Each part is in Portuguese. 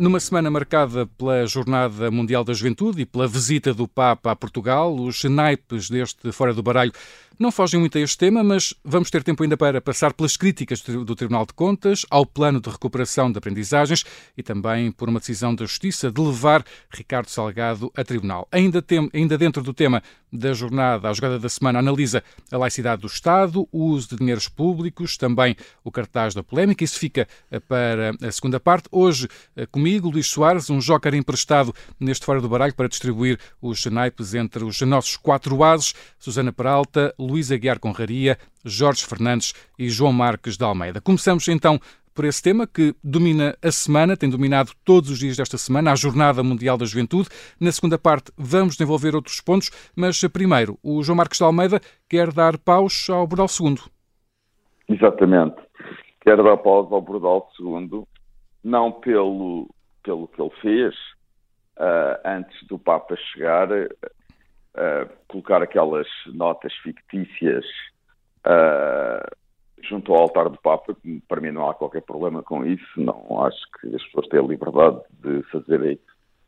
Numa semana marcada pela Jornada Mundial da Juventude e pela visita do Papa a Portugal, os naipes deste Fora do Baralho não fogem muito a este tema, mas vamos ter tempo ainda para passar pelas críticas do Tribunal de Contas, ao plano de recuperação de aprendizagens e também por uma decisão da Justiça de levar Ricardo Salgado a tribunal. Ainda, tem, ainda dentro do tema da jornada, a jogada da semana analisa a laicidade do Estado, o uso de dinheiros públicos, também o cartaz da polémica. Isso fica eh, para a segunda parte. Hoje, eh, comigo, Luís Soares, um joker emprestado neste Fora do Baralho para distribuir os naipes entre os nossos quatro ases, Susana Peralta, Luís Aguiar Conraria, Jorge Fernandes e João Marques de Almeida. Começamos então por esse tema que domina a semana, tem dominado todos os dias desta semana, a Jornada Mundial da Juventude. Na segunda parte vamos desenvolver outros pontos, mas primeiro o João Marques de Almeida quer dar paus ao Bordal II. Exatamente. Quero dar paus ao Bordal II, não pelo, pelo que ele fez uh, antes do Papa chegar, uh, colocar aquelas notas fictícias uh, junto ao altar do Papa, para mim não há qualquer problema com isso, não acho que as pessoas têm a liberdade de fazerem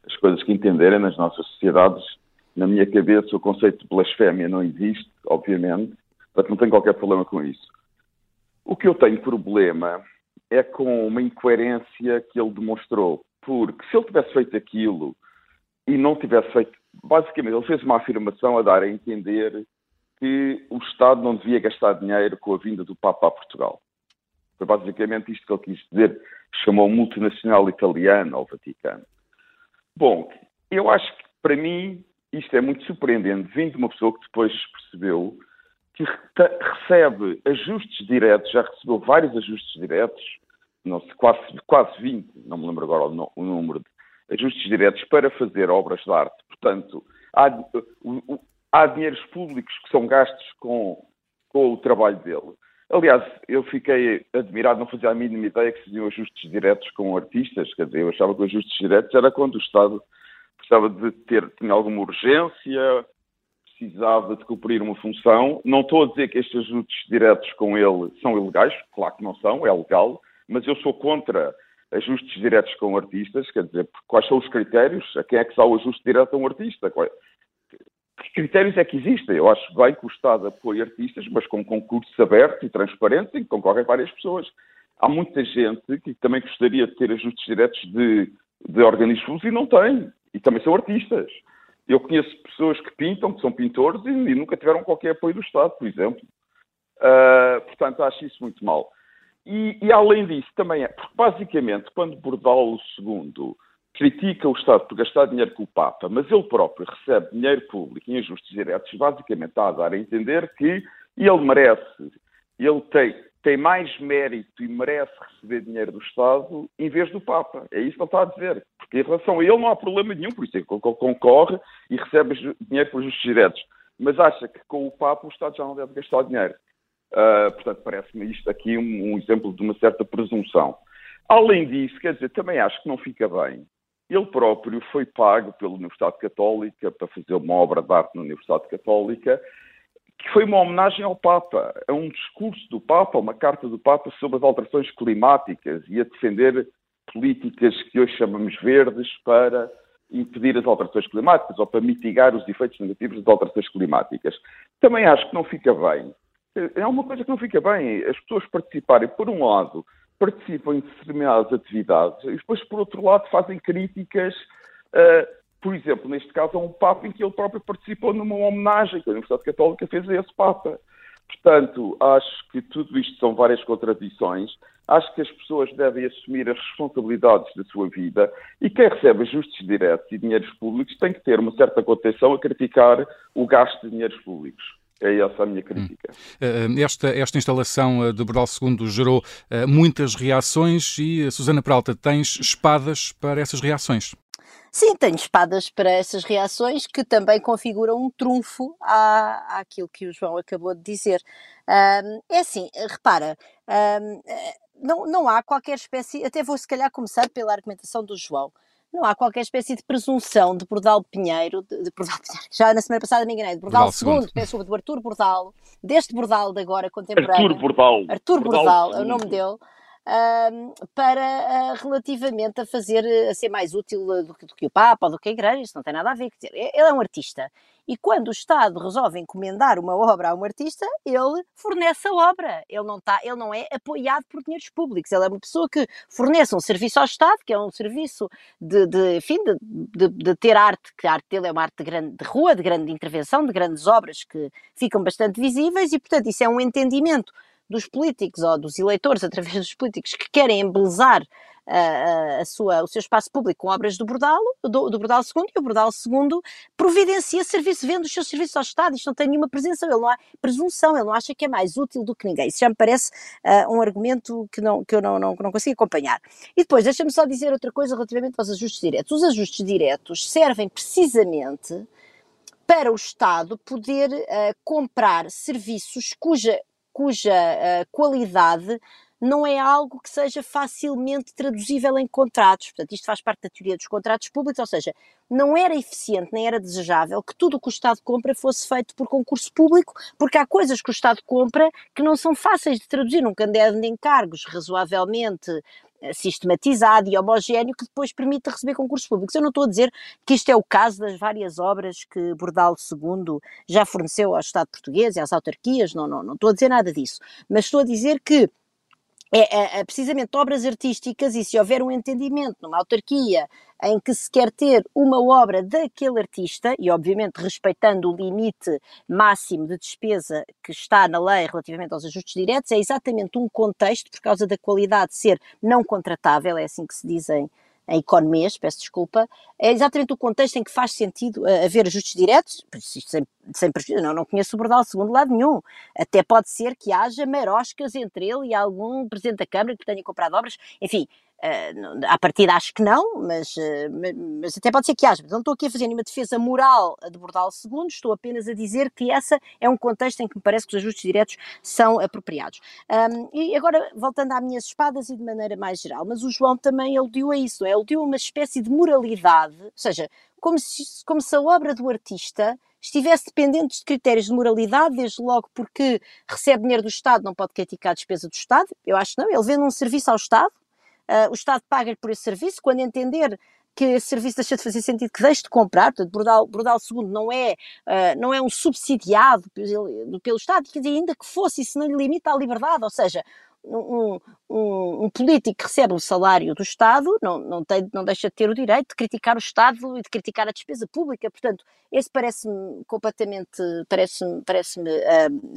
as coisas que entenderem nas nossas sociedades. Na minha cabeça o conceito de blasfémia não existe, obviamente, portanto não tenho qualquer problema com isso. O que eu tenho problema é com uma incoerência que ele demonstrou, porque se ele tivesse feito aquilo e não tivesse feito, basicamente ele fez uma afirmação a dar a entender que o Estado não devia gastar dinheiro com a vinda do Papa a Portugal. Foi basicamente isto que ele quis dizer, chamou multinacional italiano ao Vaticano. Bom, eu acho que para mim isto é muito surpreendente, vindo de uma pessoa que depois percebeu que recebe ajustes diretos, já recebeu vários ajustes diretos, não sei, quase, quase 20, não me lembro agora o, número de ajustes diretos para fazer obras de arte. Portanto, há, o, há dinheiros públicos que são gastos com, com o trabalho dele. Aliás, eu fiquei admirado, não fazia a mínima ideia que se faziam ajustes diretos com artistas, quer dizer, eu achava que ajustes diretos era quando o Estado precisava de ter, tinha alguma urgência, precisava de cumprir uma função. Não estou a dizer que estes ajustes diretos com ele são ilegais, claro que não são, é legal, mas eu sou contra ajustes diretos com artistas, quer dizer, quais são os critérios? A quem é que dá o ajuste direto a um artista? Que critérios é que existem? Eu acho bem que o Estado apoie artistas, mas com concursos abertos e transparentes em que concorrem várias pessoas. Há muita gente que também gostaria de ter ajustes diretos de, de organismos e não tem. E também são artistas. Eu conheço pessoas que pintam, que são pintores e, e nunca tiveram qualquer apoio do Estado, por exemplo. Uh, portanto, acho isso muito mal. E, e, além disso, também é, porque basicamente, quando Bordal II critica o Estado por gastar dinheiro com o Papa, mas ele próprio recebe dinheiro público em ajustes diretos, basicamente está a dar a entender que ele merece, ele tem, tem mais mérito e merece receber dinheiro do Estado em vez do Papa. É isso que ele está a dizer. Porque em relação a ele não há problema nenhum, por isso é que ele concorre e recebe dinheiro por ajustes diretos. Mas acha que com o Papa o Estado já não deve gastar dinheiro. Uh, portanto, parece-me isto aqui um, um exemplo de uma certa presunção. Além disso, quer dizer, também acho que não fica bem ele próprio foi pago pela Universidade Católica para fazer uma obra de arte na Universidade Católica, que foi uma homenagem ao Papa, a um discurso do Papa, uma carta do Papa sobre as alterações climáticas e a defender políticas que hoje chamamos verdes para impedir as alterações climáticas ou para mitigar os efeitos negativos das alterações climáticas. Também acho que não fica bem. É uma coisa que não fica bem. As pessoas participarem, por um lado, participam em determinadas atividades e depois, por outro lado, fazem críticas, uh, por exemplo, neste caso, a um Papa em que ele próprio participou numa homenagem que a Universidade Católica fez a esse Papa. Portanto, acho que tudo isto são várias contradições. Acho que as pessoas devem assumir as responsabilidades da sua vida e quem recebe ajustes diretos e dinheiros públicos tem que ter uma certa contenção a criticar o gasto de dinheiros públicos. É essa a minha crítica. Hum. Esta, esta instalação eh, de Bordal II gerou eh, muitas reações e, Susana Peralta, tens espadas para essas reações? Sim, tenho espadas para essas reações que também configuram um trunfo à, àquilo que o João acabou de dizer. Um, é assim, repara, um, não, não há qualquer espécie, até vou se calhar começar pela argumentação do João não há qualquer espécie de presunção de Bordal Pinheiro, de, de Bordal Pinheiro, já na semana passada me enganei, de Bordal, Bordal II, peço do Artur Bordal, deste Bordal de agora contemporâneo. Artur Bordal. Artur Bordal, Bordal é o nome dele. Para relativamente a fazer, a ser mais útil do que, do que o Papa ou do que a Igreja, isso não tem nada a ver. Quer dizer, ele é um artista. E quando o Estado resolve encomendar uma obra a um artista, ele fornece a obra. Ele não, tá, ele não é apoiado por dinheiros públicos. Ele é uma pessoa que fornece um serviço ao Estado, que é um serviço de, de enfim, de, de, de, ter arte, que a arte dele é uma arte de, grande, de rua, de grande intervenção, de grandes obras que ficam bastante visíveis, e portanto isso é um entendimento dos políticos ou dos eleitores, através dos políticos, que querem embelezar a, a, sua, o seu espaço público com obras do Bordal, do, do II, e o Bordal II providencia serviço, vende os seus serviços ao Estado, isto não tem nenhuma presunção, ele não há presunção, ele não acha que é mais útil do que ninguém. Isso já me parece uh, um argumento que, não, que eu não, não, não consigo acompanhar. E depois, deixa-me só dizer outra coisa relativamente aos ajustes diretos. Os ajustes diretos servem precisamente para o Estado poder uh, comprar serviços cuja, cuja uh, qualidade não é algo que seja facilmente traduzível em contratos. Portanto, isto faz parte da teoria dos contratos públicos, ou seja, não era eficiente nem era desejável que tudo o que o Estado compra fosse feito por concurso público, porque há coisas que o Estado compra que não são fáceis de traduzir num caderno de encargos razoavelmente sistematizado e homogéneo que depois permite receber concursos públicos. Eu não estou a dizer que isto é o caso das várias obras que Bordal II já forneceu ao Estado português e às autarquias, não, não, não estou a dizer nada disso, mas estou a dizer que é, é, é, precisamente obras artísticas e se houver um entendimento numa autarquia em que se quer ter uma obra daquele artista, e obviamente respeitando o limite máximo de despesa que está na lei relativamente aos ajustes diretos, é exatamente um contexto, por causa da qualidade ser não contratável, é assim que se dizem em economias, peço desculpa, é exatamente o contexto em que faz sentido uh, haver ajustes diretos, sem, sem prejuízo, não, não conheço o Bordal segundo lado nenhum, até pode ser que haja maroscas entre ele e algum Presidente da Câmara que tenha comprado obras, enfim, Uh, à partida acho que não, mas, uh, mas até pode ser que haja. Não estou aqui a fazer nenhuma defesa moral de Bordal II, estou apenas a dizer que essa é um contexto em que me parece que os ajustes diretos são apropriados. Um, e agora, voltando às minhas espadas e de maneira mais geral, mas o João também aludiu a isso, é? aludiu a uma espécie de moralidade, ou seja, como se, como se a obra do artista estivesse dependente de critérios de moralidade, desde logo porque recebe dinheiro do Estado, não pode criticar a despesa do Estado. Eu acho que não, ele vende um serviço ao Estado, uh, o Estado paga-lhe por esse serviço, quando entender que esse serviço deixa de fazer sentido, que deixe de comprar, portanto, Bordal, Bordal II não é, uh, não é um subsidiado pelo, pelo Estado, dizer, ainda que fosse, isso não lhe limita a liberdade, ou seja, um, um, um, político que recebe o salário do Estado não, não, tem, não deixa de ter o direito de criticar o Estado e de criticar a despesa pública. Portanto, esse parece-me completamente parece-me parece uh,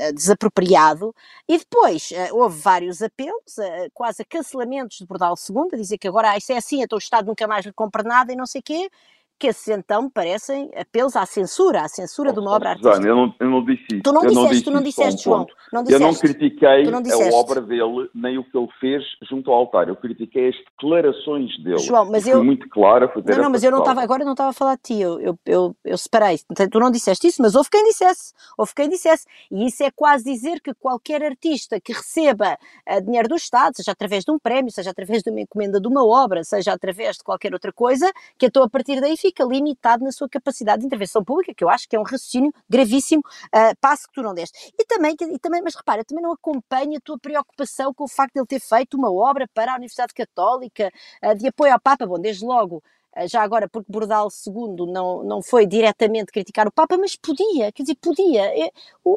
ah, desapropriado. E depois uh, houve vários apelos, uh, quase a cancelamentos de Bordal II, a dizer que agora ah, isso é assim, então o Estado nunca mais lhe compra nada e não sei o quê que esses então parecem apelos à censura, à censura oh, de uma obra artística. eu não, eu não disse isso. Tu não eu disseste, tu não disseste, João. Não disseste. Eu não critiquei não a obra dele, nem o que ele fez junto ao altar. Eu critiquei as declarações dele. João, mas eu... Fui muito clara. Não, não, mas eu não estava, agora não estava a falar de ti, eu, eu, eu, eu separei. Tu não disseste isso, mas houve quem dissesse. Houve quem dissesse. E isso é quase dizer que qualquer artista que receba uh, dinheiro do Estado, seja através de um prémio, seja através de uma encomenda de uma obra, seja através de qualquer outra coisa, que então a partir daí fica limitado na sua capacidade de intervenção pública, que eu acho que é um raciocínio gravíssimo, uh, passo que tu não deste. E também, e também, mas repara, também não acompanha a tua preocupação com o facto de ele ter feito uma obra para a Universidade Católica, uh, de apoio ao Papa, bom, desde logo ah, já agora porque Bordal II não, não foi diretamente criticar o Papa, mas podia, quer dizer, podia. É,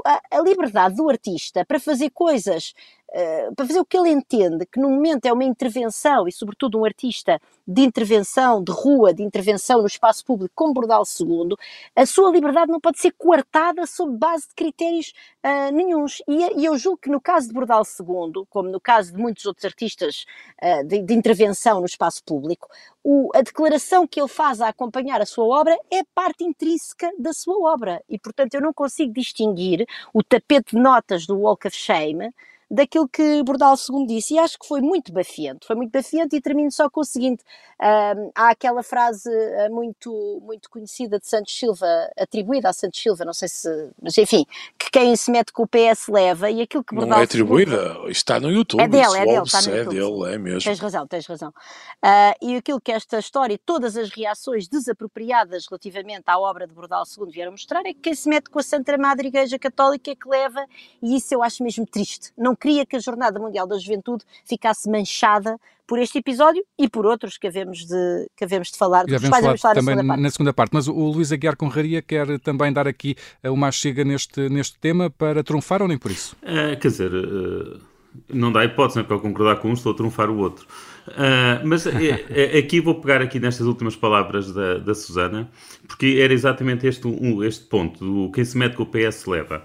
a, a liberdade do artista para fazer coisas eh, para fazer o que ele entende, que no momento é uma intervenção, e sobretudo um artista de intervenção, de rua, de intervenção no espaço público, como Bordal II, a sua liberdade não pode ser coartada sob base de critérios uh, nenhums. E, e, eu julgo que no caso de Bordal II, como no caso de muitos outros artistas uh, de, de, intervenção no espaço público, o, a declaração que ele faz a acompanhar a sua obra é parte intrínseca da sua obra. E, portanto, eu não consigo distinguir o tapete de notas do Walk of Shame daquilo que Bordal II disse, e acho que foi muito bafiante, foi muito bafiante, e termino só com o seguinte, um, há aquela frase ah, muito, muito conhecida de Santos Silva, atribuída a Santos Silva, não sei se, mas enfim, que quem se mete com o PS leva, e aquilo que Bordal Não é atribuída, II, está no YouTube, é dele, é dele, está no é YouTube, dele, é mesmo. Tens razão, tens razão. Uh, e aquilo que esta história, todas as reações desapropriadas relativamente à obra de Bordal II vieram mostrar, é que quem se mete com a Santa Madre Igreja Católica é que leva, e isso eu acho mesmo triste, não queria que a Jornada Mundial da Juventude ficasse manchada por este episódio e por outros que havemos de, que havemos de falar, Já dos quais falar também na segunda, na segunda parte. Mas o Luís Aguiar Conraria quer também dar aqui eh, uma chega neste, neste tema para trunfar ou nem por isso? É, quer dizer, uh, não dá hipótese, não é para eu concordar com um, estou a trunfar o outro. Uh, mas é, é, aqui vou pegar aqui nestas últimas palavras da, da Susana, porque era exatamente este, um, este ponto, do quem se mete com o PS leva.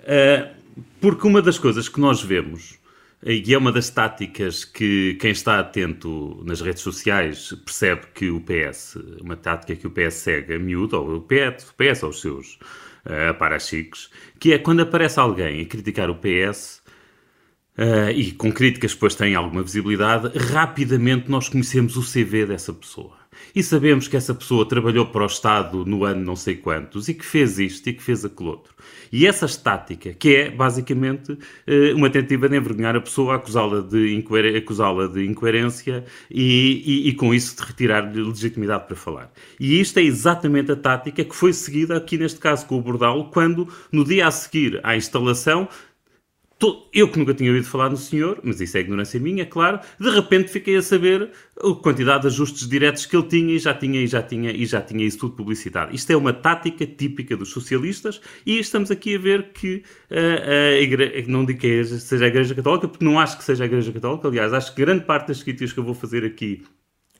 Uh, porque uma das coisas que nós vemos e é uma das táticas que quem está atento nas redes sociais percebe que o PS, uma tática que o PS segue a miúdo, ou o PS, o PS aos seus uh, parachiques, que é quando aparece alguém a criticar o PS, uh, e com críticas depois têm alguma visibilidade, rapidamente nós conhecemos o CV dessa pessoa e sabemos que essa pessoa trabalhou para o Estado no ano não sei quantos e que fez isto e que fez aquele outro. E essa estática, que é basicamente eh, uma tentativa de envergonhar a pessoa, acusá-la de, incoer acusá de incoerência e, e, e, com isso de retirar-lhe legitimidade para falar. E isto é exatamente a tática que foi seguida aqui neste caso com o Bordal, quando no dia a seguir à instalação eu que nunca tinha ouvido falar no senhor, mas isso é ignorância minha, claro, de repente fiquei a saber a quantidade de ajustes diretos que ele tinha e já tinha e já tinha e já tinha isso tudo publicitado. Isto é uma tática típica dos socialistas e estamos aqui a ver que uh, a igreja, não digo que seja a Igreja Católica, porque não acho que seja a Igreja Católica, aliás, acho que grande parte das críticas que eu vou fazer aqui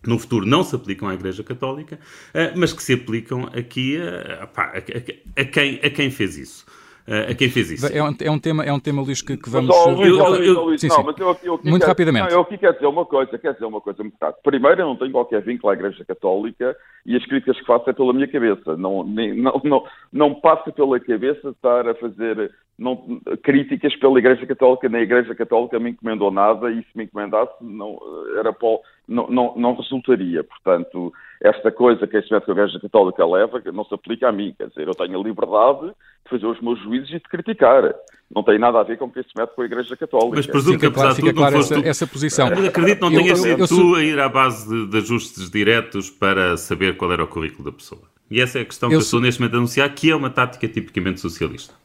no futuro não se aplicam à Igreja Católica, uh, mas que se aplicam aqui a, a, a, quem, a quem fez isso. Uh, a quem fez isso. É um, é um, tema, é um tema, Luís, que, que vamos... Mas, oh, Luís, Luís, Luís, sim, não, sim. mas eu, eu Muito quero, rapidamente. Não, eu aqui quero dizer uma coisa, quero dizer uma coisa muito rápida. Primeiro, eu não tenho qualquer vínculo à Igreja Católica e as críticas que faço é pela minha cabeça. Não, nem, não, não, não passa pela cabeça estar a fazer não, críticas pela Igreja Católica, nem a Igreja Católica me encomendou nada e se me encomendasse não, era para, não, não, não resultaria. Portanto, esta coisa que a Igreja Católica leva não se aplica a mim. Quer dizer, eu tenho a liberdade de fazer os meus juízos e de criticar. Não tem nada a ver com quem se mete com a Igreja Católica. Mas presumo que, apesar de tudo, claro essa, tu... essa posição. Acredito não tenha sido tu a ir à base de, de, ajustes diretos para saber qual era o currículo da pessoa. E essa é a questão que eu, eu estou neste momento a anunciar, que é uma tática tipicamente socialista.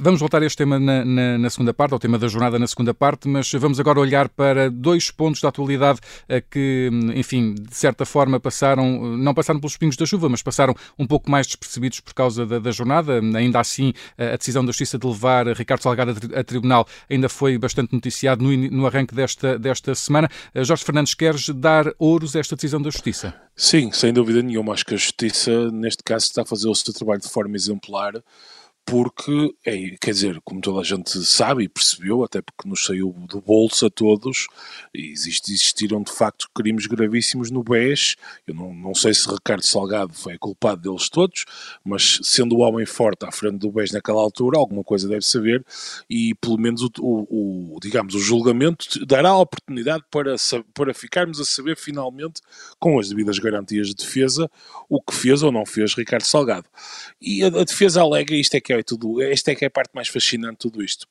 Vamos voltar a este tema na, na, na, segunda parte, ao tema da jornada na segunda parte, mas vamos agora olhar para dois pontos da atualidade que, enfim, de certa forma passaram, não passaram pelos pingos da chuva, mas passaram um pouco mais despercebidos por causa da, da jornada. Ainda assim, a decisão da Justiça de levar Ricardo Salgado a, tribunal ainda foi bastante noticiado no, no arranque desta, desta semana. Eh, Jorge Fernandes, queres dar ouros a esta decisão da Justiça? Sim, sem dúvida nenhuma. Acho que a Justiça, neste caso, está a fazer o seu trabalho de forma exemplar porque, é, quer dizer, como toda a gente sabe e percebeu, até porque nos saiu do bolso a todos, existe, existiram de facto crimes gravíssimos no BES. Eu não, não sei se Ricardo Salgado foi culpado deles todos, mas sendo o homem forte à frente do BES naquela altura, alguma coisa deve saber, e pelo menos o, o, o digamos, o julgamento dará a oportunidade para, para ficarmos a saber finalmente, com as devidas garantias de defesa, o que fez ou não fez Ricardo Salgado. E a, a defesa alega, isto é que é é tudo, esta é que é a parte mais fascinante de tudo isto.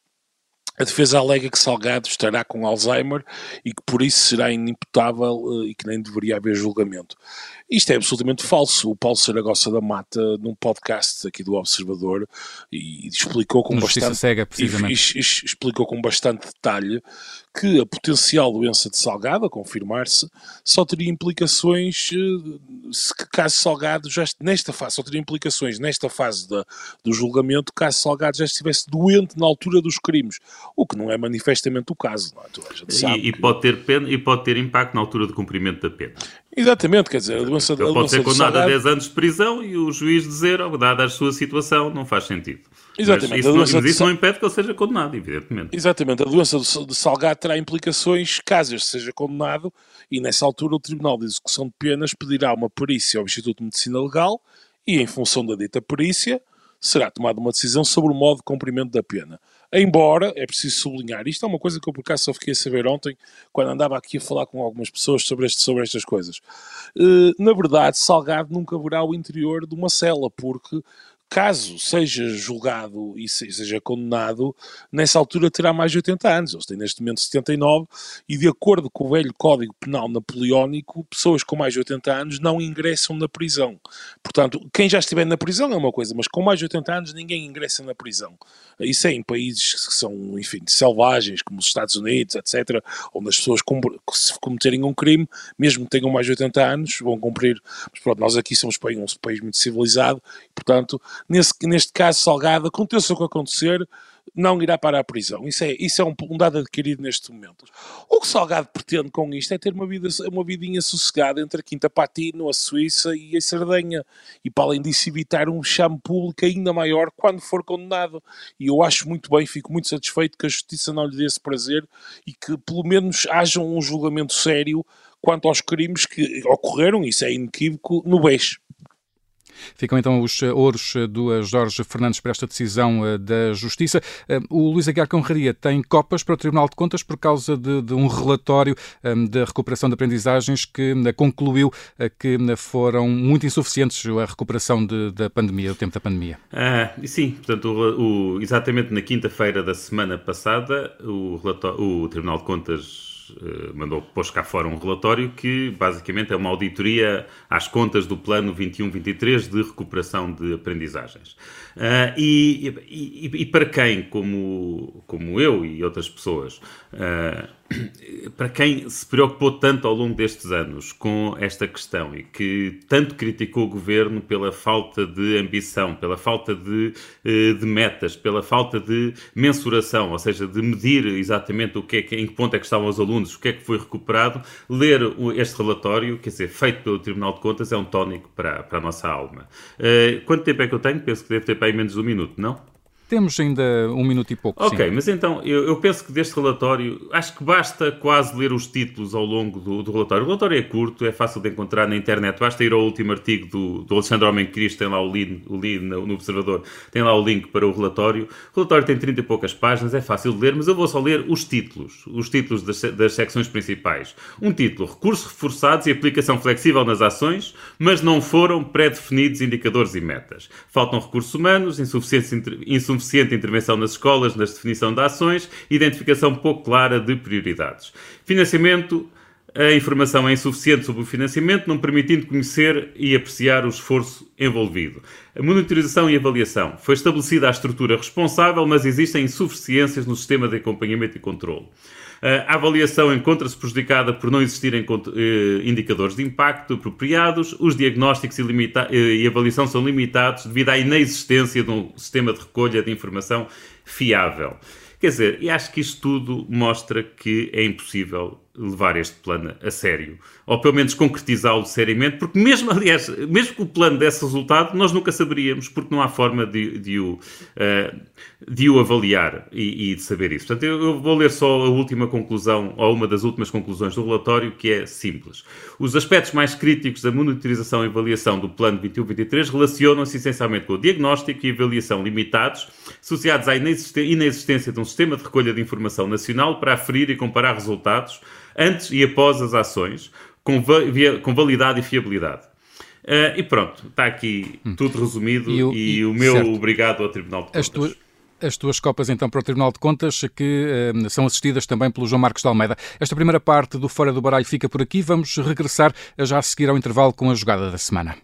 A defesa alega que Salgado estará com Alzheimer e que por isso será inimputável eh, e que nem deveria haver julgamento. Isto é absolutamente falso. O Paulo Saragossa da Mata, num podcast aqui do Observador, e, explicou com bastante cega, precisamente. E, e, explicou com bastante detalhe que a potencial doença de Salgado, a confirmar-se, só teria implicações eh, se caso Salgado já nesta fase, só teria implicações nesta fase da, do julgamento, caso Salgado já estivesse doente na altura dos crimes, o que não é manifestamente o caso. Não é? e, e, pode ter pena, e pode ter impacto na altura do cumprimento da pena. Exatamente, quer dizer, a doença, Ele pode ser condenado a 10 anos de prisão e o juiz dizer, oh, dada a sua situação, não faz sentido. Exatamente. Mas isso, não, mas isso não impede que ele seja condenado, evidentemente. Exatamente. A doença de Salgado terá implicações caso este seja condenado e nessa altura o Tribunal de Execução de Penas pedirá uma perícia ao Instituto de Medicina Legal e em função da dita perícia será tomada uma decisão sobre o modo de cumprimento da pena. Embora, é preciso sublinhar, isto é uma coisa que eu por acaso só fiquei a saber ontem, quando andava aqui a falar com algumas pessoas sobre, este, sobre estas coisas. Uh, na verdade, Salgado nunca verá o interior de uma cela, porque caso seja julgado e seja condenado, nessa altura terá mais de 80 anos. Eles têm neste momento 79 e, de acordo com o velho Código Penal Napoleónico, pessoas com mais de 80 anos não ingressam na prisão. Portanto, quem já estiver na prisão é uma coisa, mas com mais de 80 anos ninguém ingressa na prisão. Isso é em países que são, enfim, selvagens, como os Estados Unidos, etc., onde as pessoas, se cometerem um crime, mesmo que tenham mais de 80 anos, vão cumprir. Mas pronto, nós aqui somos um país muito civilizado, portanto, nesse, neste caso Salgado, aconteça o que acontecer, não irá para a prisão. Isso é, isso é um, um, dado adquirido neste momento. O que Salgado pretende com isto é ter uma, vida, uma vidinha sossegada entre a Quinta Patino, a Suíça e a Sardenha. E para além disso evitar um chame público ainda maior quando for condenado. E eu acho muito bem, fico muito satisfeito que a Justiça não lhe dê esse prazer e que pelo menos haja um julgamento sério quanto aos crimes que ocorreram, isso é inequívoco, no BES. Ficam então os eh, ouros eh, do Jorge Fernandes para esta decisão eh, da Justiça. O Luís Aguiar Conraria tem copas para o Tribunal de Contas por causa de, de um relatório da recuperação de aprendizagens que concluiu que foram muito insuficientes a recuperação de, da pandemia, o tempo da pandemia. Ah, sim, portanto, o, o, exatamente na quinta-feira da semana passada, o, o Tribunal de Contas eh, mandou pôs cá fora um relatório que basicamente é uma auditoria às contas do plano 21-23 de recuperação de aprendizagens. Uh, e, e, e, para quem, como, como eu e outras pessoas, uh, para quem se preocupou tanto ao longo destes anos com esta questão e que tanto criticou o governo pela falta de ambição, pela falta de, uh, de metas, pela falta de mensuração, ou seja, de medir exatamente o que é que, em que ponto é que estavam os alunos, o que é que foi recuperado, ler este relatório, quer dizer, feito pelo Tribunal de Contas, é um tónico para, para a nossa alma. quanto tempo é que eu tenho? Penso que deve ter aí menos de um minuto, não? Temos ainda um minuto e pouco. Ok, sim. mas então eu, eu, penso que deste relatório, acho que basta quase ler os títulos ao longo do, do, relatório. O relatório é curto, é fácil de encontrar na internet, basta ir ao último artigo do, do Alexandre Homem Cristo, tem lá o link, o no, no, Observador, tem lá o link para o relatório. O relatório tem 30 e poucas páginas, é fácil de ler, mas eu vou só ler os títulos, os títulos das, das secções principais. Um título: Recursos reforçados e aplicação flexível nas ações, mas não foram pré-definidos indicadores e metas. Faltam recursos humanos, insuficiente, insuficiente intervenção nas escolas, na definição de ações, identificação pouco clara de prioridades. Financiamento, a informação é insuficiente sobre o financiamento, não permitindo conhecer e apreciar o esforço envolvido. A monitorização e avaliação. Foi estabelecida a estrutura responsável, mas existem insuficiências no sistema de acompanhamento e controle. A avaliação encontra-se prejudicada por não existirem eh, indicadores de impacto apropriados, os diagnósticos e, e avaliação são limitados devido à inexistência de um sistema de recolha de informação fiável. Quer dizer, e acho que isto tudo mostra que é impossível levar este plano a sério, ou pelo menos concretizá-lo seriamente, porque mesmo, aliás, mesmo que o plano desse resultado, nós nunca saberíamos, porque não há forma de, de, o, uh, de o avaliar e, e, de saber isso. Portanto, eu, vou ler só a última conclusão, ou uma das últimas conclusões do relatório, que é simples. Os aspectos mais críticos da monitorização e avaliação do plano 21-23 relacionam-se essencialmente com o diagnóstico e avaliação limitados, associados à inexistência de um sistema de recolha de informação nacional para aferir e comparar resultados, antes e após as ações, com, com validade e fiabilidade. Uh, e pronto, está aqui hum. tudo resumido e o, e o meu certo. obrigado ao Tribunal de Contas. As tuas, as tuas copas então para o Tribunal de Contas, que uh, são assistidas também pelo João Marcos de Almeida. Esta primeira parte do Fora do Baralho fica por aqui. Vamos regressar já a seguir ao intervalo com a jogada da semana.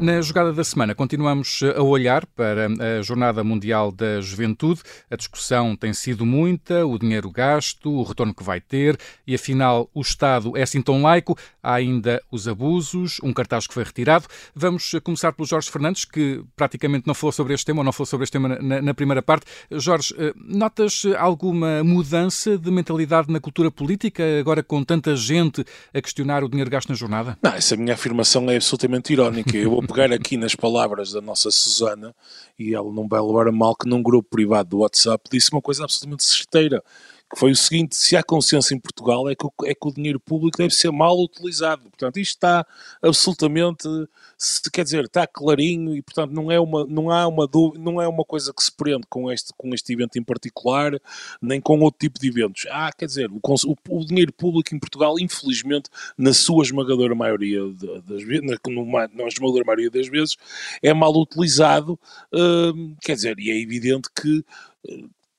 Na jogada da semana, continuamos a olhar para a Jornada Mundial da Juventude. A discussão tem sido muita, o dinheiro gasto, o retorno que vai ter e, afinal, o Estado é assim tão laico. Há ainda os abusos, um cartaz que foi retirado. Vamos começar pelo Jorge Fernandes, que praticamente não falou sobre este tema, ou não falou sobre este tema na, na primeira parte. Jorge, eh, notas alguma mudança de mentalidade na cultura política, agora com tanta gente a questionar o dinheiro gasto na jornada? Não, essa minha afirmação é absolutamente irónica. Eu pegar aqui nas palavras da nossa Susana, e ela não vai levar a mal que num grupo privado do WhatsApp disse uma coisa absolutamente certeira, que foi o seguinte: se há consciência em Portugal é que, o, é que o dinheiro público deve ser mal utilizado. Portanto, isto está absolutamente, se, quer dizer, está clarinho e, portanto, não é uma, não há uma não é uma coisa que se prende com este, com este evento em particular, nem com outro tipo de eventos. Ah, quer dizer, o, o, o dinheiro público em Portugal, infelizmente, na sua esmagadora maioria das vezes, na, na esmagadora maioria das vezes, é mal utilizado. Uh, quer dizer, e é evidente que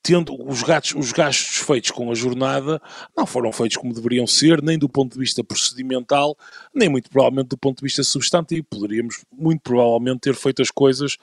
tendo os, gatos, os gastos feitos com a jornada não foram feitos como deveriam ser, nem do ponto de vista procedimental, nem muito provavelmente do ponto de vista substantivo. Poderíamos muito provavelmente ter feito as coisas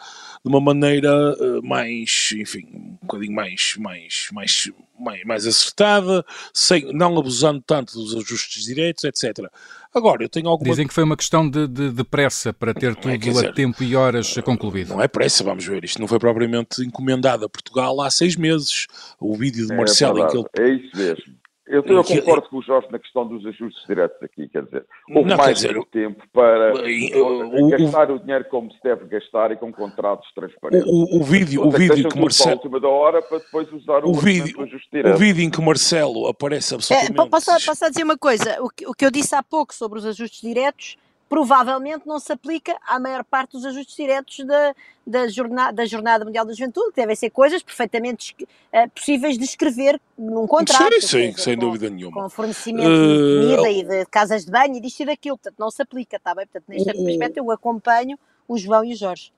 de uma maneira uh, mais, enfim, um bocadinho mais, mais, mais, mais, mais acertada, sem, não abusando tanto dos ajustes direitos, etc. Agora, eu tenho alguma... Dizem que foi uma questão de, de, de pressa para ter não é, tudo é, dizer, a tempo e horas concluído. Não é pressa, vamos ver. Isto não foi propriamente encomendado a Portugal há seis meses. O vídeo de é Marcelo é, em que ele... É isso mesmo. Eu, eu concordo com o Jorge na questão dos ajustes diretos aqui, quer dizer, houve não, mais dizer, tempo para o, gastar o, o, dinheiro como se deve gastar e com contratos transparentes. O, o vídeo, o vídeo que Marcelo... última da hora para depois usar o, o vídeo, o vídeo em que Marcelo aparece absolutamente... É, posso, posso dizer uma coisa? O que, o que eu disse há pouco sobre os ajustes diretos provavelmente não se aplica à maior parte dos ajustes diretos da, da, jornada, da Jornada Mundial da Juventude, que devem ser coisas perfeitamente uh, possíveis de escrever num contrato. Sim, sim, sem com, dúvida nenhuma. Com fornecimento uh, de comida e de casas de banho e disto e daquilo, portanto não se aplica, está bem? Portanto, neste uh, aspecto eu acompanho o João e o Jorge.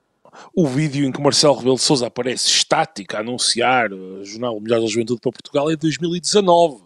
O vídeo em que Marcelo Rebelo de Sousa aparece estático a anunciar a Jornal Mundial da Juventude para Portugal é de 2019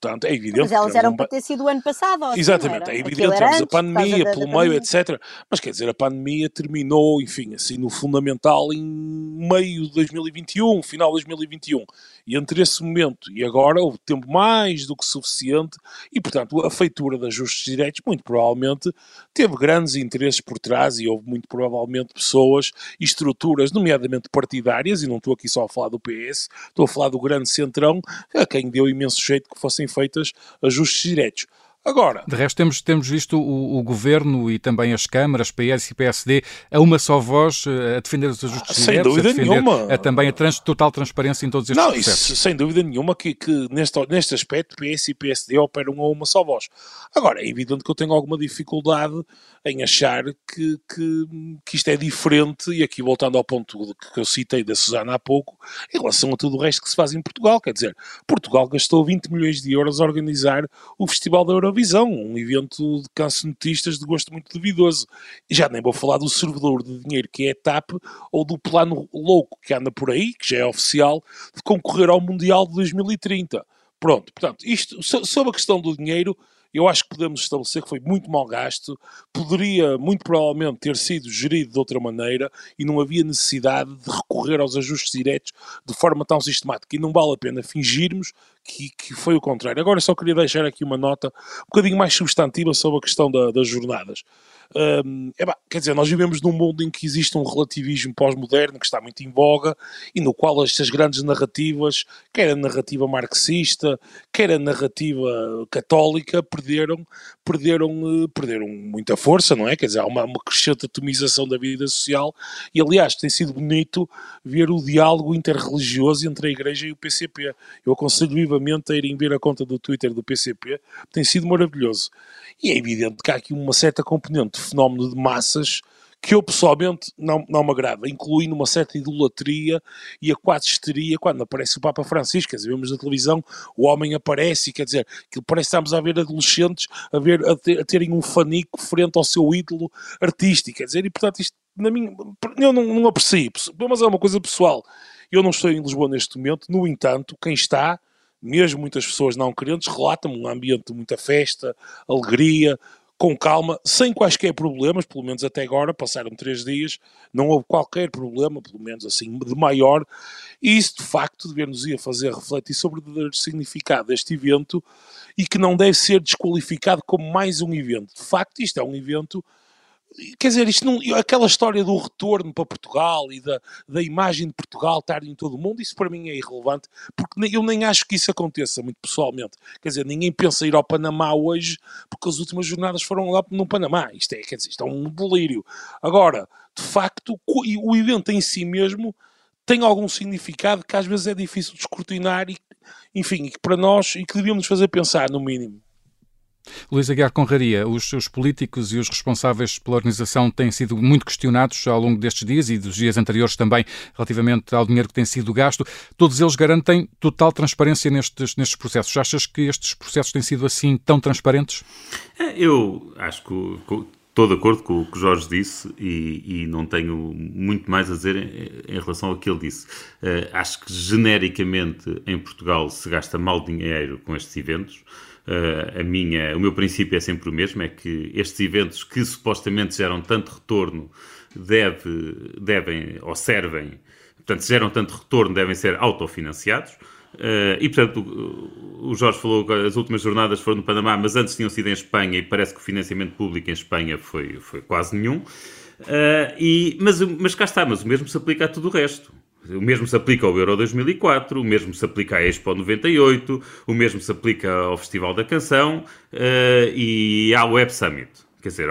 Portanto, é evidente. Mas elas eram um... para ter sido o ano passado. Assim, Exatamente, é evidente. Temos a pandemia pelo meio, pandemia. etc. Mas quer dizer, a pandemia terminou, enfim, assim, no fundamental em meio de 2021, final de 2021. E entre esse momento e agora houve tempo mais do que suficiente e, portanto, a feitura de ajustes diretos, muito provavelmente, teve grandes interesses por trás e houve muito provavelmente pessoas e estruturas, nomeadamente partidárias, e não estou aqui só a falar do PS, estou a falar do grande centrão, a quem deu imenso jeito que fossem feitas ajustes diretos. Agora. De resto, temos, temos visto o, o, governo e também as câmaras, PS e PSD, a uma só voz eh, a defender os ajustes sem diretos, dúvida a defender nenhuma. A, também a trans, total transparência em todos estes Não, processos. Isso, sem dúvida nenhuma que, que neste, neste aspecto PS e PSD operam a uma só voz. Agora, é evidente que eu tenho alguma dificuldade em achar que, que, que isto é diferente, e aqui voltando ao ponto que eu citei da Susana há pouco, em relação a tudo o resto que se faz em Portugal. Quer dizer, Portugal gastou 20 milhões de euros a organizar o Festival da Eurovisão, um evento de cancenotistas de gosto muito duvidoso. Já nem vou falar do servidor de dinheiro que é a TAP ou do plano louco que anda por aí, que já é oficial, de concorrer ao Mundial de 2030. Pronto, portanto, isto sobre a questão do dinheiro, eu acho que podemos estabelecer que foi muito mal gasto, poderia muito provavelmente ter sido gerido de outra maneira e não havia necessidade de recorrer aos ajustes diretos de forma tão sistemática. E não vale a pena fingirmos que, que foi o contrário. Agora só queria deixar aqui uma nota um bocadinho mais substantiva sobre a questão da, das jornadas. Um, é quer dizer, nós vivemos num mundo em que existe um relativismo pós-moderno que está muito em voga e no qual estas grandes narrativas, quer a narrativa marxista, quer a narrativa católica, perderam, perderam, eh, perderam muita força, não é? Quer dizer, há uma, uma crescente atomização da vida social e, aliás, tem sido bonito ver o diálogo interreligioso entre a Igreja e o PCP. Eu aconselho vivamente a irem ver a conta do Twitter do PCP, tem sido maravilhoso. E é evidente que há aqui uma certa componente fenómeno de massas que eu pessoalmente não, não me agrada, incluindo uma certa idolatria e a quase histeria quando aparece o Papa Francisco. Quer dizer, vemos na televisão, o homem aparece quer dizer, que parece que estamos a ver adolescentes a, ver, a, ter, a terem um fanico frente ao seu ídolo artístico. Quer dizer, e portanto, isto, na minha, eu não, não aprecio, mas é uma coisa pessoal. Eu não estou em Lisboa neste momento, no entanto, quem está mesmo muitas pessoas não crentes, relatam um ambiente de muita festa, alegria, com calma, sem quaisquer problemas, pelo menos até agora, passaram três dias, não houve qualquer problema, pelo menos assim, de maior, e isso de facto deve-nos ir fazer refletir sobre o significado deste evento e que não deve ser desqualificado como mais um evento. De facto, isto é um evento quer dizer, isto não, aquela história do retorno para Portugal e da, da imagem de Portugal estar em todo o mundo, isso para mim é irrelevante, porque eu nem acho que isso aconteça, muito pessoalmente. Quer dizer, ninguém pensa ir ao Panamá hoje, porque as últimas jornadas foram lá no Panamá. Isto é, quer dizer, isto é um delírio. Agora, de facto, o evento em si mesmo tem algum significado que às vezes é difícil de escrutinar e, enfim, que para nós e que devíamos fazer pensar, no mínimo. Luís Aguiar Conraria, os, os políticos e os responsáveis pela organização têm sido muito questionados ao longo destes dias e dos dias anteriores também, relativamente ao dinheiro que tem sido gasto. Todos eles garantem total transparência nestes, nestes processos. Achas que estes processos têm sido assim tão transparentes? É, eu acho que estou de acordo com o que Jorge disse e, e, não tenho muito mais a dizer em, em relação ao que ele disse. Uh, acho que genericamente em Portugal se gasta mal dinheiro com estes eventos. Uh, a minha, o meu princípio é sempre o mesmo, é que estes eventos que supostamente geram tanto retorno deve, devem ou servem, portanto, se geram tanto retorno, devem ser autofinanciados. Uh, e, portanto, o, o Jorge falou que as últimas jornadas foram no Panamá, mas antes tinham sido em Espanha e parece que o financiamento público em Espanha foi, foi quase nenhum. Uh, e, mas, mas cá está, mas o mesmo se aplica a tudo o resto. O mesmo se aplica ao Euro 2004, o mesmo se aplica à Expo 98, o mesmo se aplica ao Festival da Canção uh, e ao Web Summit. Quer dizer,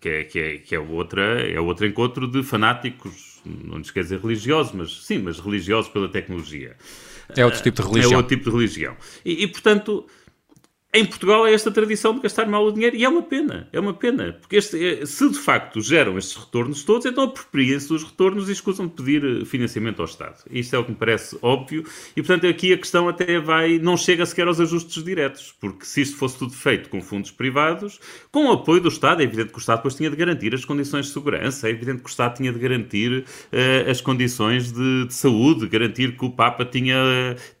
que é, que é, que é, outra, é outro encontro de fanáticos, não nos quer dizer religiosos, mas sim, mas religiosos pela tecnologia. É outro tipo de religião. É outro tipo de religião. E, e portanto, em Portugal é esta tradição de gastar mal o dinheiro e é uma pena, é uma pena, porque este, é, se de facto geram estes retornos todos, então apropriem-se dos retornos e escusam de pedir eh, financiamento ao Estado. Isto é o que me parece óbvio e, portanto, aqui a questão até vai, não chega sequer aos ajustes diretos, porque se isto fosse tudo feito com fundos privados, com o apoio do Estado, é evidente que o Estado depois tinha de garantir as condições de segurança, é evidente que o Estado tinha de garantir uh, as condições de, de, saúde, garantir que o Papa tinha,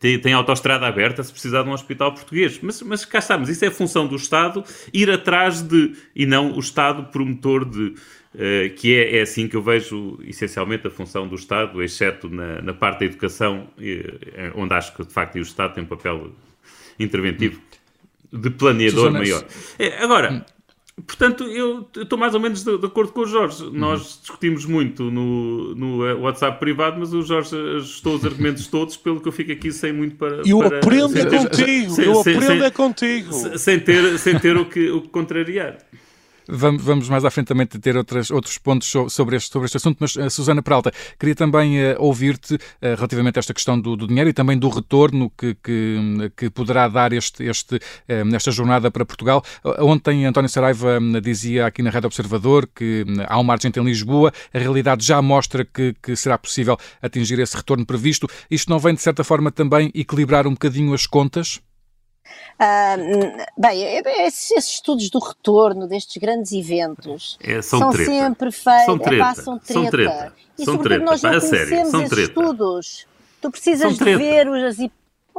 tem, tem autoestrada aberta se precisar de um hospital português, mas, mas cá está, mas isso é função do Estado ir atrás de, e não o Estado promotor de, uh, que é, é assim que eu vejo essencialmente a função do Estado, exceto na, na parte da educação, uh, onde acho que de facto o Estado tem um papel interventivo de planeador Susana, maior. É, agora, hum. Portanto, eu estou mais ou menos de, de, acordo com o Jorge. Uhum. Nós discutimos muito no, no WhatsApp privado, mas o Jorge ajustou os argumentos todos, pelo que eu fico aqui sem muito para. Eu para, aprendo sem, é contigo, sem, eu sem, aprendo é contigo. Sem ter, sem ter o, que, o que contrariar. Vamos, vamos mais à frente também ter outras, outros pontos sobre este, sobre este assunto, mas uh, Susana Peralta, queria também uh, ouvir-te uh, relativamente a esta questão do, do, dinheiro e também do retorno que, que, que poderá dar este, este, esta jornada para Portugal. Ontem António Saraiva dizia aqui na Rede Observador que há uma margem em Lisboa, a realidade já mostra que, que será possível atingir esse retorno previsto. Isto não vem, de certa forma, também equilibrar um bocadinho as contas? Uh, bem, esses, esses, estudos do retorno destes grandes eventos é, são, são sempre feitos. São treta. Epá, são treta. São treta. E são treta. nós não conhecemos sério, são esses treta. estudos. Tu precisas de ver as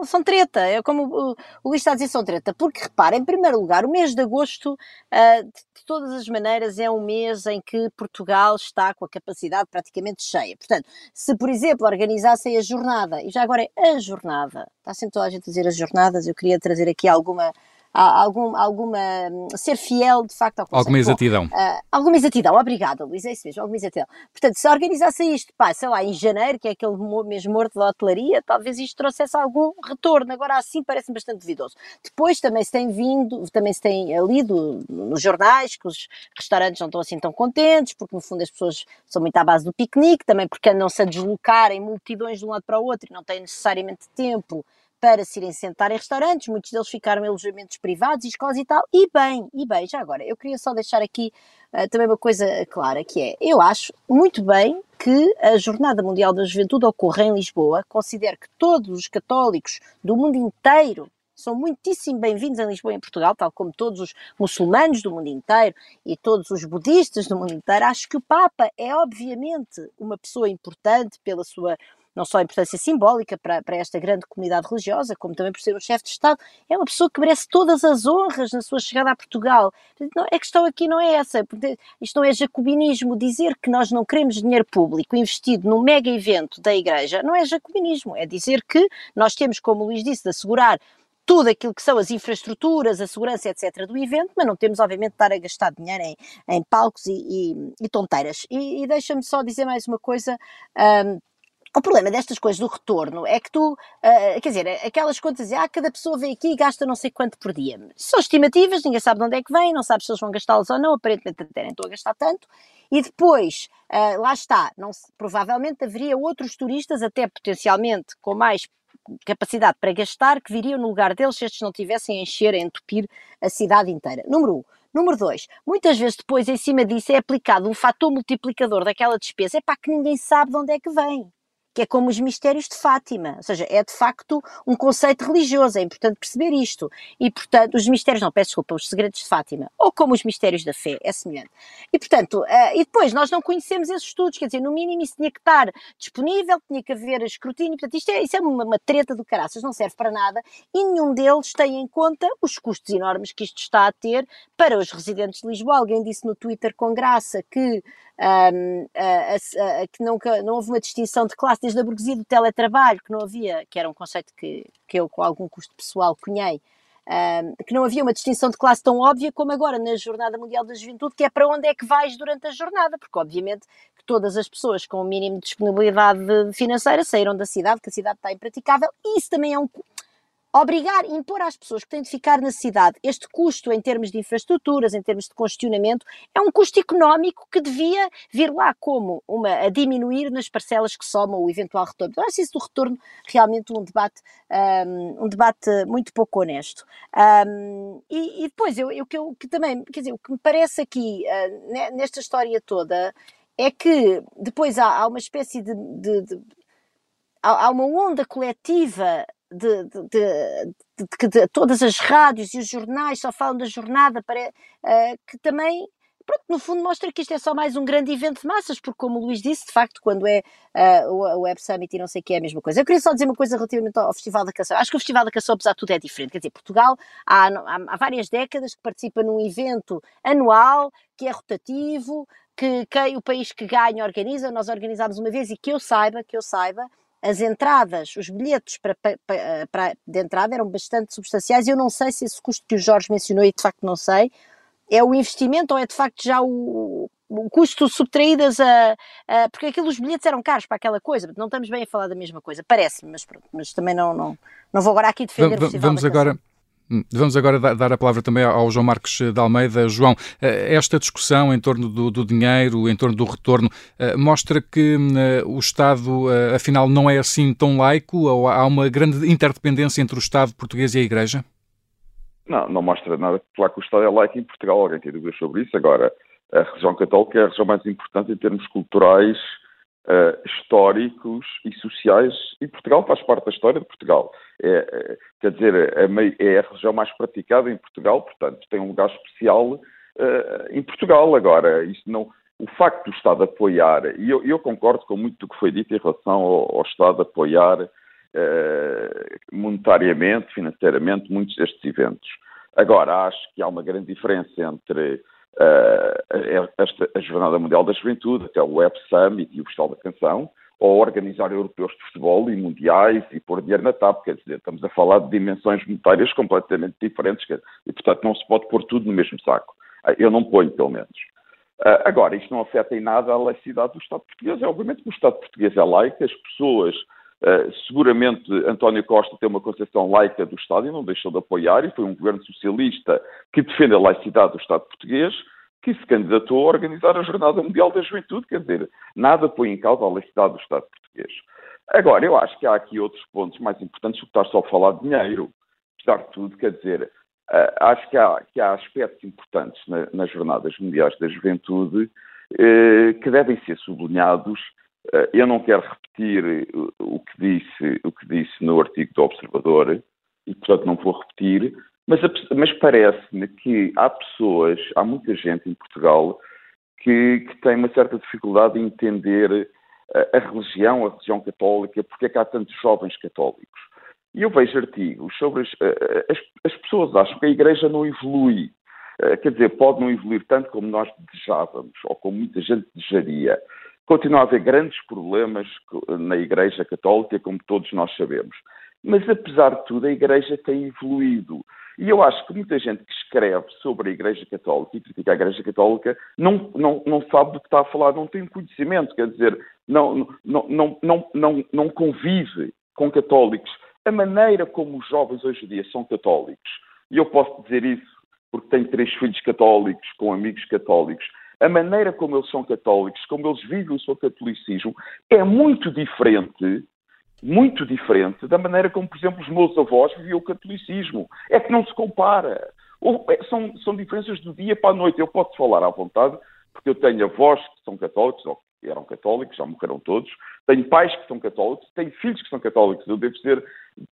são treta, é como o, o Luís está a dizer, são treta, porque repara, em primeiro lugar, o mês de agosto, uh, todas as maneiras, é um mês em que Portugal está com a capacidade praticamente cheia. Portanto, se, por exemplo, organizassem a jornada, e já agora é a jornada, está sempre toda a gente a dizer as jornadas, eu queria trazer aqui alguma algum, alguma. ser fiel de facto ao conceito. Alguma exatidão. Bom, uh, alguma exatidão, obrigada, Luís, é isso mesmo, alguma exatidão. Portanto, se organizasse isto, pá, sei lá, em janeiro, que é aquele mês morto da hotelaria, talvez isto trouxesse algum retorno. Agora, assim parece bastante duvidoso. Depois também se tem vindo, também se tem lido nos jornais que os restaurantes não estão assim tão contentes, porque no fundo as pessoas são muito à base do piquenique, também porque andam-se a deslocar em multidões de um lado para o outro e não têm necessariamente tempo para se irem sentar em restaurantes, muitos deles ficaram em alojamentos privados e escolas e tal, e bem, e bem, já agora, eu queria só deixar aqui uh, também uma coisa clara, que é, eu acho muito bem que a Jornada Mundial da Juventude ocorra em Lisboa, considero que todos os católicos do mundo inteiro são muitíssimo bem-vindos em Lisboa e em Portugal, tal como todos os muçulmanos do mundo inteiro e todos os budistas do mundo inteiro. Acho que o Papa é obviamente uma pessoa importante pela sua não só a importância simbólica para, para esta grande comunidade religiosa, como também por ser um chefe de Estado, é uma pessoa que merece todas as honras na sua chegada a Portugal. A questão aqui não é essa, isto não é jacobinismo. Dizer que nós não queremos dinheiro público investido num mega evento da Igreja não é jacobinismo, é dizer que nós temos, como o Luís disse, de assegurar tudo aquilo que são as infraestruturas, a segurança, etc. do evento, mas não temos, obviamente, de estar a gastar dinheiro em, em palcos e, e, e tonteiras. E, e deixa-me só dizer mais uma coisa. Um, o problema destas coisas do retorno é que tu, uh, quer dizer, aquelas contas, ah, cada pessoa vem aqui e gasta não sei quanto por dia. São estimativas, ninguém sabe de onde é que vem, não sabe se eles vão gastá-las ou não, aparentemente até nem estão a gastar tanto. E depois, uh, lá está, não, provavelmente haveria outros turistas, até potencialmente com mais capacidade para gastar que viriam no lugar deles se estes não tivessem a encher, a entupir a cidade inteira. Número um. Número dois, muitas vezes depois em cima disso é aplicado um fator multiplicador daquela despesa, é para que ninguém sabe de onde é que vem que é como os mistérios de Fátima, ou seja, é de facto um conceito religioso, é importante perceber isto. E, portanto, os mistérios, não, peço desculpa, os segredos de Fátima, ou como os mistérios da fé, é semelhante. E, portanto, uh, e depois nós não conhecemos esses estudos, quer dizer, no mínimo isso tinha que estar disponível, tinha que haver escrutínio, portanto, isto é, isso é uma, uma treta do caraças, não serve para nada, e nenhum deles tem em conta os custos enormes que isto está a ter para os residentes de Lisboa. Alguém disse no Twitter com graça que um, a, a, a, que nunca, não houve uma distinção de classe desde a burguesia do teletrabalho, que não havia, que era um conceito que, que eu com algum custo pessoal cunhei, um, que não havia uma distinção de classe tão óbvia como agora na Jornada Mundial da Juventude, que é para onde é que vais durante a jornada, porque obviamente que todas as pessoas com o mínimo de disponibilidade financeira saíram da cidade, que a cidade está impraticável, e isso também é um, obrigar, impor às pessoas que têm de ficar na cidade este custo em termos de infraestruturas, em termos de congestionamento, é um custo económico que devia vir lá como uma, a diminuir nas parcelas que somam o eventual retorno. Eu acho isso do retorno realmente um debate, um, um debate muito pouco honesto. Um, e, e, depois, eu, eu, eu, que também, quer dizer, o que me parece aqui, uh, nesta história toda, é que depois há, há uma espécie de, de, de há, uma onda coletiva de, de, de, de, todas as rádios e os jornais só falam da jornada, para, uh, que também, pronto, no fundo mostra que isto é só mais um grande evento de massas, porque como o Luís disse, de facto, quando é uh, o Web Summit e não sei o que é a mesma coisa. Eu queria só dizer uma coisa relativamente ao Festival da Canção. Acho que o Festival da Canção, apesar de tudo, é diferente. Quer dizer, Portugal há, há, várias décadas que participa num evento anual que é rotativo, que quem, o país que ganha organiza, nós organizámos uma vez e que eu saiba, que eu saiba, as entradas, os bilhetes para, para, para, de entrada eram bastante substanciais e eu não sei se esse custo que o Jorge mencionou, e de facto não sei, é o investimento ou é de facto já o, o custo subtraídas a, a, Porque aqueles bilhetes eram caros para aquela coisa, não estamos bem a falar da mesma coisa, parece-me, mas mas também não, não, não vou agora aqui defender vamos, o Festival Vamos agora Hum, vamos agora dar a palavra também ao João Marcos de Almeida. João, eh, esta discussão em torno do, do dinheiro, em torno do retorno, eh, mostra que eh, o Estado, afinal, não é assim tão laico? Ou há uma grande interdependência entre o Estado português e a Igreja? Não, não mostra nada. Claro que o Estado é laico em Portugal, alguém tem dúvidas sobre isso. Agora, a religião católica é a religião mais importante em termos culturais, uh, históricos e sociais, e Portugal faz parte da história de Portugal. É, é, quer dizer, é, a religião mais praticada em Portugal, portanto, tem um lugar especial uh, em Portugal. Agora, isso não, o facto do Estado apoiar, e eu, eu, concordo com muito do que foi dito em relação ao, ao Estado apoiar uh, monetariamente, financeiramente, muitos destes eventos. Agora, acho que há uma grande diferença entre uh, esta, a Jornada Mundial da Juventude, até o Web Summit e o Festival da Canção, ou organizar europeus de futebol e mundiais e pôr dinheiro na TAP, quer dizer, estamos a falar de dimensões monetárias completamente diferentes e, portanto, não se pode pôr tudo no mesmo saco. Ah, eu não ponho, pelo menos. Uh, agora, isto não afeta em nada a laicidade do Estado português. É, obviamente que o Estado português é laico, as pessoas, uh, seguramente António Costa tem uma concepção laica do Estado e não deixou de apoiar, e foi um governo socialista que defende a laicidade do Estado português, que se candidatou a organizar a Jornada Mundial da Juventude, quer dizer, nada põe em causa a laicidade do Estado português. Agora, eu acho que há aqui outros pontos mais importantes do que estar só a falar de dinheiro. Apesar de tudo, quer dizer, uh, acho que há, que há, aspectos importantes na, nas Jornadas Mundiais da Juventude uh, que devem ser sublinhados. Uh, eu não quero repetir o, o, que disse, o que disse no artigo do Observador, e portanto não vou repetir, mas, mas parece-me que há pessoas, há muita gente em Portugal que, que tem uma certa dificuldade em entender a, a religião, a religião católica, porque é que há tantos jovens católicos. E eu vejo artigos sobre as, as, as pessoas acham que a Igreja não evolui. Quer dizer, pode não evoluir tanto como nós desejávamos, ou como muita gente desejaria. Continua a haver grandes problemas na Igreja Católica, como todos nós sabemos. Mas, apesar de tudo, a Igreja tem evoluído. E eu acho que muita gente que escreve sobre a Igreja Católica e critica a Igreja Católica não, não, não sabe do que está a falar, não tem conhecimento, quer dizer, não, não, não, não, não, não convive com católicos. A maneira como os jovens hoje em dia são católicos, e eu posso dizer isso porque tenho três filhos católicos, com amigos católicos, a maneira como eles são católicos, como eles vivem o seu catolicismo, é muito diferente muito diferente da maneira como, por exemplo, os meus avós viviam o catolicismo. É que não se compara. Ou, é, são, são diferenças do dia para a noite. Eu posso falar à vontade, porque eu tenho avós que são católicos, ou que eram católicos, já morreram todos. Tenho pais que são católicos, tenho filhos que são católicos. Eu devo ser,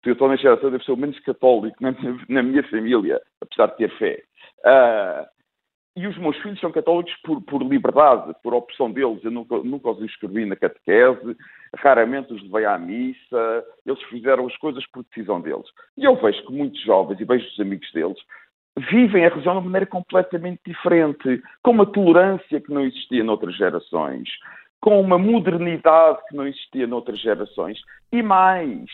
eu estou na geração, devo ser o menos católico na minha, na minha família, apesar de ter fé. Uh, e os meus filhos são católicos por, por liberdade, por opção deles. Eu nunca, nunca os inscrevi na catequese, raramente os levei à missa, eles fizeram as coisas por decisão deles. E eu vejo que muitos jovens, e vejo os amigos deles, vivem a religião de uma maneira completamente diferente, com uma tolerância que não existia noutras gerações, com uma modernidade que não existia noutras gerações, e mais,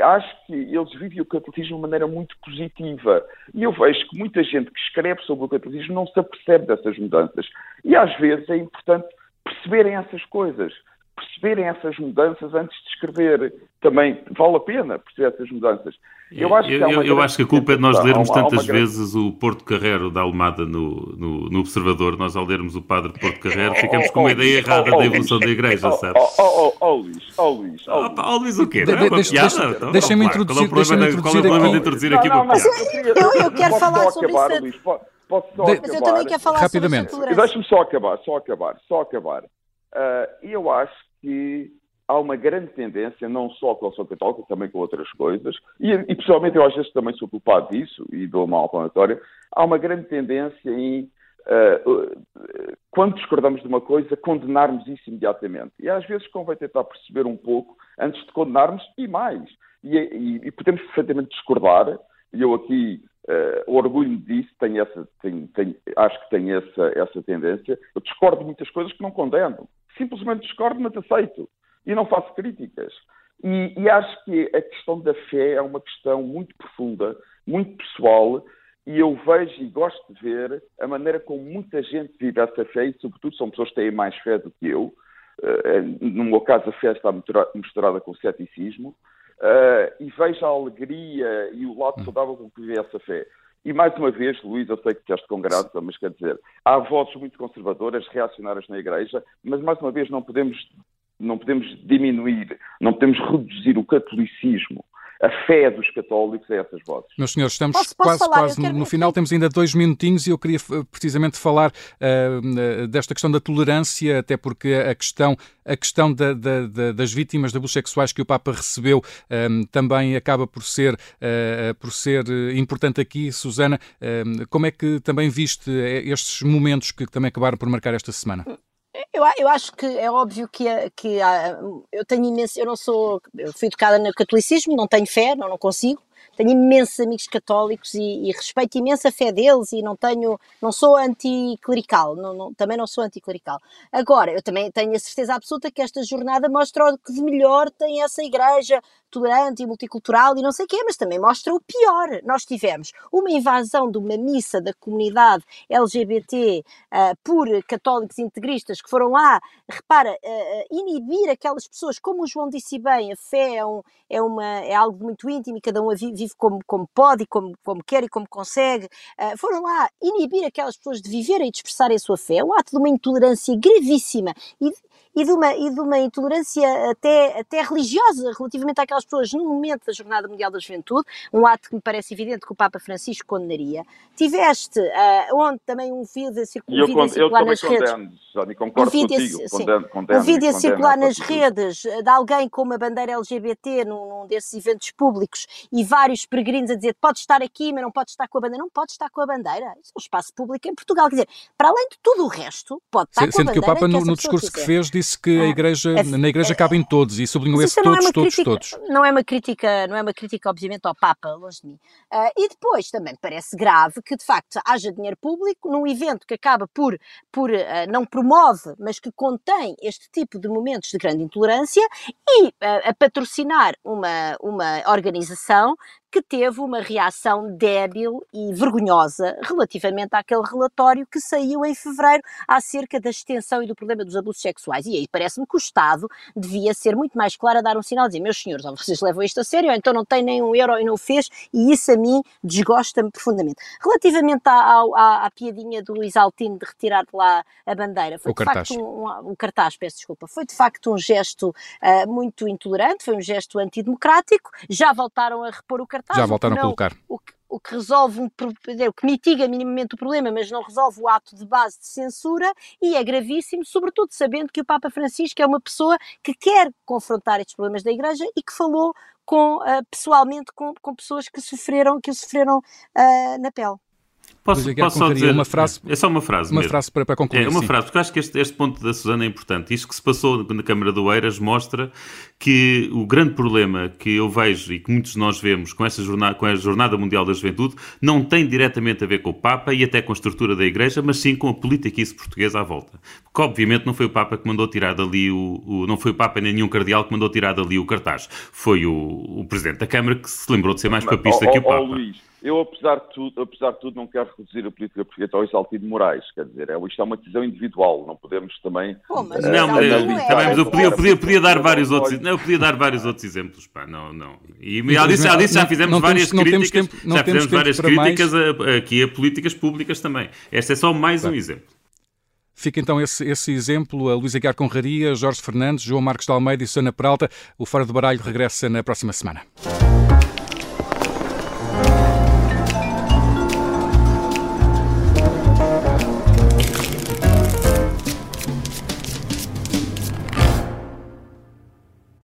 acho que eles vivem o catolicismo de maneira muito positiva. E eu vejo que muita gente que escreve sobre o catolicismo não se apercebe dessas mudanças. E às vezes é importante perceberem essas coisas, perceberem essas mudanças antes de escrever. Também vale a pena perceber essas mudanças. Eu acho, eu, eu, eu acho que a culpa é de nós lermos uma, tantas vezes o Porto Carrero da Almada no, no, no, Observador. Nós, ao lermos o Padre Porto Carrero, ficamos com uma ideia errada da evolução da Igreja, sabe? Oh, oh, Luís, oh, Luís. Oh, Luís, o quê? Deixa-me introduzir, qual é o problema de introduzir aqui uma piada? Eu quero falar sobre isso. Posso só acabar? Mas eu também quero falar Rapidamente. sobre Deixa-me só acabar, só acabar, só acabar. Uh, eu acho que há uma grande tendência, não só com a ação católica, também com outras coisas, e, e pessoalmente eu às vezes também sou culpado disso, e dou uma palmatória, há uma grande tendência em, uh, quando discordamos de uma coisa, condenarmos isso imediatamente. E às vezes convém tentar perceber um pouco antes de condenarmos e mais. E, e, e podemos perfeitamente discordar, e eu aqui uh, orgulho-me disso, tenho essa, tenho, tenho, acho que tenho essa, essa tendência. Eu discordo de muitas coisas que não condeno. Simplesmente discordo, mas aceito e não faço críticas. E, e, acho que a questão da fé é uma questão muito profunda, muito pessoal, e eu vejo e gosto de ver a maneira como muita gente vive essa fé, e sobretudo são pessoas que têm mais fé do que eu. Uh, no meu caso, a fé está misturada com ceticismo, uh, e vejo a alegria e o lado saudável com que vive essa fé. E mais uma vez, Luís, eu sei que disseste com graça, mas quer dizer, há vozes muito conservadoras, reacionárias na Igreja, mas mais uma vez não podemos não podemos diminuir, não podemos reduzir o catolicismo a fé dos católicos a essas vozes. Meus senhores, estamos posso, posso quase, falar? quase no, no, final, temos ainda dois minutinhos e eu queria eh, precisamente falar uh, desta questão da tolerância, até porque a questão, a questão da, da, da, das vítimas de abusos sexuais que o Papa recebeu um, também acaba por ser, uh, por ser importante aqui. Susana, uh, como é que também viste estes momentos que também acabaram por marcar esta semana? Eu, eu acho que é óbvio que, que eu tenho imenso, eu não sou, eu fui educada no catolicismo, não tenho fé, não, não consigo, tenho imensos amigos católicos e, e, respeito imenso a fé deles e não tenho, não sou anticlerical, não, não, também não sou anticlerical. Agora, eu também tenho a certeza absoluta que esta jornada mostra o que de melhor tem essa igreja tolerante e multicultural e não sei o quê, mas também mostra o pior. Nós tivemos uma invasão de uma missa da comunidade LGBT uh, ah, por católicos integristas que foram lá, repara, uh, inibir aquelas pessoas, como o João disse bem, a fé é, um, é, uma, é algo muito íntimo e cada um vive como, como pode e como, como quer e como consegue. Uh, foram lá inibir aquelas pessoas de viverem e de expressarem a sua fé, é um ato de uma intolerância gravíssima e e de uma, e de uma intolerância até, até religiosa relativamente àquelas pessoas no momento da Jornada Mundial da Juventude, um ato que me parece evidente que o Papa Francisco condenaria. Tiveste, uh, onde também um vídeo a circular, um vídeo circular nas redes. concordo um vídeo, contigo, condeno, condeno, um vídeo a circular nas redes de alguém com uma bandeira LGBT num, num desses eventos públicos e vários peregrinos a dizer pode estar aqui, mas não pode estar com a bandeira. Não pode estar com a bandeira. Isso é um espaço público em Portugal. Quer dizer, para além de tudo o resto, pode estar Sendo com a bandeira. Sendo que o Papa, no, no discurso que fez, disse que a ah, igreja, é, na igreja é, cabem todos e sublinhou esse todos, é todos, todos. Não é uma crítica, não é uma crítica, obviamente, ao Papa, longe de mim. Uh, e depois também parece grave que, de facto, haja dinheiro público num evento que acaba por, por uh, não promove, mas que contém este tipo de momentos de grande intolerância e uh, a patrocinar uma, uma organização que teve uma reação débil e vergonhosa relativamente àquele relatório que saiu em fevereiro acerca da extensão e do problema dos abusos sexuais. E aí parece-me que o Estado devia ser muito mais claro a dar um sinal, dizer, meus senhores, ou vocês levam isto a sério, ou então não tem nem um euro e não fez, e isso a mim desgosta-me profundamente. Relativamente à, à, à, piadinha do Isaltino de retirar de lá a bandeira, foi o de cartaz. facto um, um, um, cartaz, peço desculpa, foi de facto um gesto uh, muito intolerante, foi um gesto antidemocrático, já voltaram a repor o cartaz. Já voltaram não, a colocar. O que, o que resolve um, o que mitiga minimamente o problema, mas não resolve o ato de base de censura e é gravíssimo, sobretudo sabendo que o Papa Francisco é uma pessoa que quer confrontar estes problemas da Igreja e que falou com, uh, pessoalmente com, com, pessoas que sofreram, que o sofreram uh, na pele. Posso, posso só dizer uma frase? É só uma frase. Uma mesmo. frase para, para concluir. É uma sim. frase, porque eu acho que este, este, ponto da Susana é importante. Isto que se passou na Câmara do Eiras mostra que o grande problema que eu vejo e que muitos de nós vemos com, essa jornada, com a Jornada Mundial da Juventude não tem diretamente a ver com o Papa e até com a estrutura da Igreja, mas sim com a política portuguesa à volta. Porque, obviamente, não foi o Papa que mandou tirar dali o. o não foi o Papa nem nenhum cardeal que mandou tirar dali o cartaz. Foi o, o Presidente da Câmara que se lembrou de ser mais papista mas, que o Papa. Oh, Luís, eu, apesar de, tudo, apesar de tudo, não quero reduzir a política portuguesa ao Isaltino Moraes. Quer dizer, é, isto é uma decisão individual. Não podemos também. Pô, mas não, mas, não eu, é, também, mas eu podia, eu podia, podia dar Não, vários não, outros, não. não, eu podia dar vários outros exemplos, pá, não, não. E já disse, já, disse, já Não- fizemos não várias temos- não temos críticas, tempo- não já temos fizemos várias tempo para críticas a- aqui a políticas públicas também. Este é só mais um exemplo. Fica então esse, esse exemplo. A Luísa Guiar Conraria, Jorge Fernandes, João Marcos de Almeida e Susana Peralta. O Fora do Baralho regressa na próxima semana.